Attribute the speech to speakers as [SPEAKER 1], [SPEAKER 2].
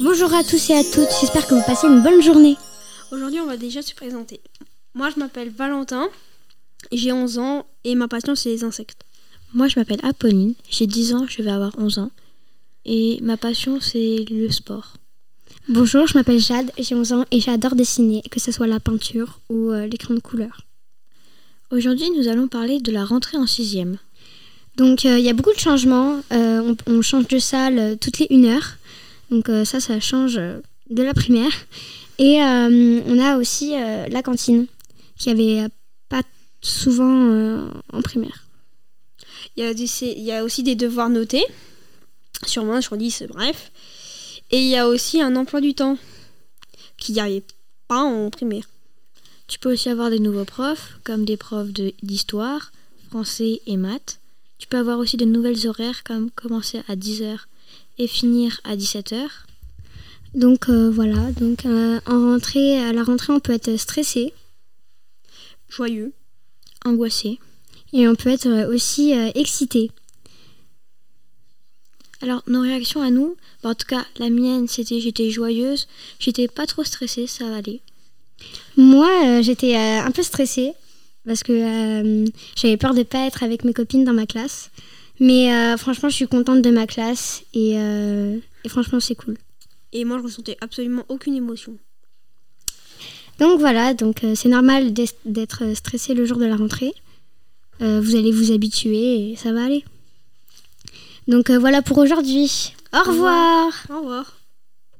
[SPEAKER 1] Bonjour à tous et à toutes, j'espère que vous passez une bonne journée.
[SPEAKER 2] Aujourd'hui, on va déjà se présenter. Moi, je m'appelle Valentin, j'ai 11 ans et ma passion, c'est les insectes.
[SPEAKER 3] Moi, je m'appelle Apolline, j'ai 10 ans, je vais avoir 11 ans. Et ma passion, c'est le sport.
[SPEAKER 1] Bonjour, je m'appelle Jade, j'ai 11 ans et j'adore dessiner, que ce soit la peinture ou euh, l'écran de couleur.
[SPEAKER 3] Aujourd'hui, nous allons parler de la rentrée en sixième.
[SPEAKER 1] Donc, euh, il y a beaucoup de changements. Euh, on, on change de salle toutes les une heure. Donc, euh, ça, ça change euh, de la primaire. Et euh, on a aussi la cantine, qui avait pas souvent en primaire.
[SPEAKER 2] Il y, a des- c'est- il y a aussi des devoirs notés, sur 20, sur 10, bref. Et il y a aussi un emploi du temps, qu'il n'y avait pas en primaire.
[SPEAKER 3] Tu peux aussi avoir des nouveaux profs, comme des profs de- d'histoire, français et maths. Tu peux avoir aussi de nouvelles horaires, comme commencer à 10h et finir à 17h.
[SPEAKER 1] Donc euh, voilà, donc euh, en rentrée, à la rentrée, on peut être stressé
[SPEAKER 2] Joyeux.
[SPEAKER 3] Angoissé.
[SPEAKER 1] et on peut être euh, aussi excité.
[SPEAKER 3] Alors, nos réactions à nous, bah, en tout cas, la mienne, c'était j'étais joyeuse, j'étais pas trop stressée, ça allait.
[SPEAKER 1] Moi, j'étais un peu stressée parce que euh, j'avais peur de pas être avec mes copines dans ma classe. Mais euh, franchement, je suis contente de ma classe et, euh, et franchement, c'est cool.
[SPEAKER 2] Et moi, je ressentais absolument aucune émotion.
[SPEAKER 1] Donc voilà, donc c'est normal d'être stressé le jour de la rentrée. Euh, vous allez vous habituer et ça va aller. Donc euh, voilà pour aujourd'hui. Au revoir.
[SPEAKER 2] Au revoir.